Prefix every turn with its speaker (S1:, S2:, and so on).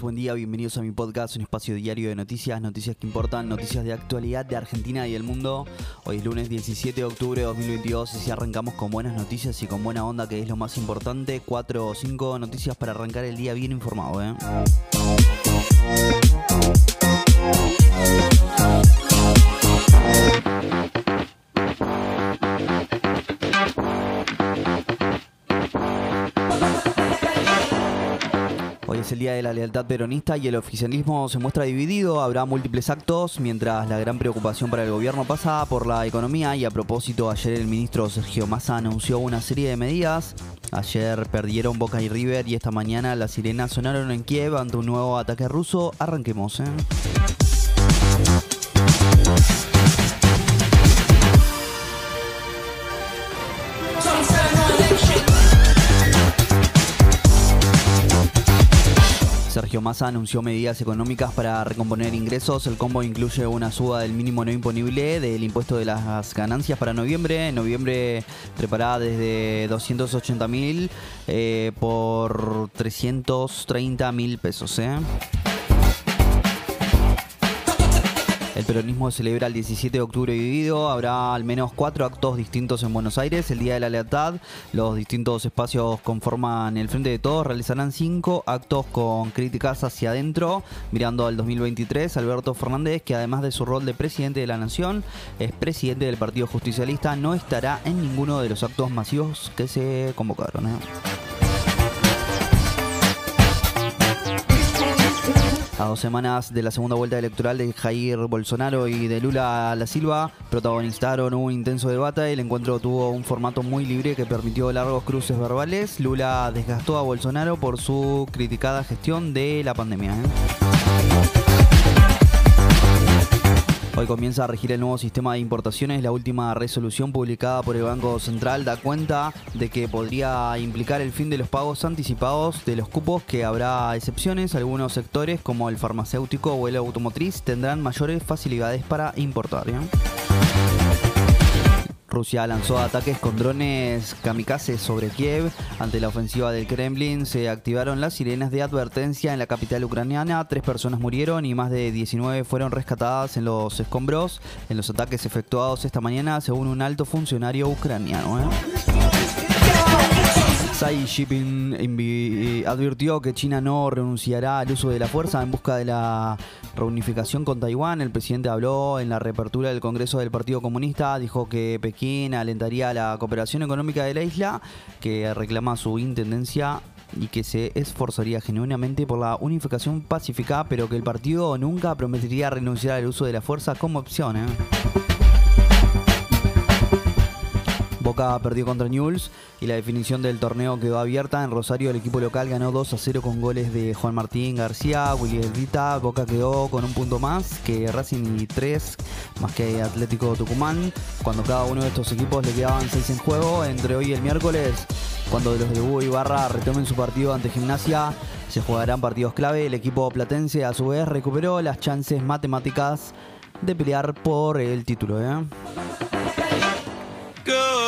S1: bienvenidos a mi podcast, un espacio diario de noticias, noticias que importan, noticias de actualidad de Argentina y el mundo. Hoy es lunes 17 de octubre de 2022 y si arrancamos con buenas noticias y con buena onda, que es lo más importante, cuatro o cinco noticias para arrancar el día bien informado. ¿eh? Es el Día de la Lealtad Peronista y el oficialismo se muestra dividido. Habrá múltiples actos, mientras la gran preocupación para el gobierno pasa por la economía. Y a propósito, ayer el ministro Sergio Massa anunció una serie de medidas. Ayer perdieron Boca y River y esta mañana las sirenas sonaron en Kiev ante un nuevo ataque ruso. Arranquemos, ¿eh? Sergio anunció medidas económicas para recomponer ingresos. El combo incluye una suba del mínimo no imponible del impuesto de las ganancias para noviembre. Noviembre preparada desde 280 mil eh, por 330 mil pesos. ¿eh? El peronismo celebra el 17 de octubre dividido. Habrá al menos cuatro actos distintos en Buenos Aires. El Día de la Lealtad. Los distintos espacios conforman el Frente de Todos. Realizarán cinco actos con críticas hacia adentro. Mirando al 2023, Alberto Fernández, que además de su rol de presidente de la Nación, es presidente del Partido Justicialista, no estará en ninguno de los actos masivos que se convocaron. ¿eh? A dos semanas de la segunda vuelta electoral de Jair Bolsonaro y de Lula La Silva, protagonizaron un intenso debate. El encuentro tuvo un formato muy libre que permitió largos cruces verbales. Lula desgastó a Bolsonaro por su criticada gestión de la pandemia. ¿eh? Hoy comienza a regir el nuevo sistema de importaciones. La última resolución publicada por el Banco Central da cuenta de que podría implicar el fin de los pagos anticipados de los cupos, que habrá excepciones. Algunos sectores, como el farmacéutico o el automotriz, tendrán mayores facilidades para importar. ¿eh? Rusia lanzó ataques con drones kamikazes sobre Kiev. Ante la ofensiva del Kremlin se activaron las sirenas de advertencia en la capital ucraniana. Tres personas murieron y más de 19 fueron rescatadas en los escombros en los ataques efectuados esta mañana, según un alto funcionario ucraniano. ¿eh? Tsai Shipping advirtió que China no renunciará al uso de la fuerza en busca de la reunificación con Taiwán. El presidente habló en la reapertura del Congreso del Partido Comunista, dijo que Pekín alentaría la cooperación económica de la isla, que reclama su intendencia y que se esforzaría genuinamente por la unificación pacífica, pero que el partido nunca prometería renunciar al uso de la fuerza como opción. ¿eh? Boca perdió contra Newell's y la definición del torneo quedó abierta. En Rosario el equipo local ganó 2 a 0 con goles de Juan Martín García, Willy Elvita. Boca quedó con un punto más que Racing y 3 más que Atlético Tucumán. Cuando cada uno de estos equipos le quedaban 6 en juego, entre hoy y el miércoles, cuando los de Hugo y Barra retomen su partido ante Gimnasia, se jugarán partidos clave. El equipo platense a su vez recuperó las chances matemáticas de pelear por el título. ¿eh?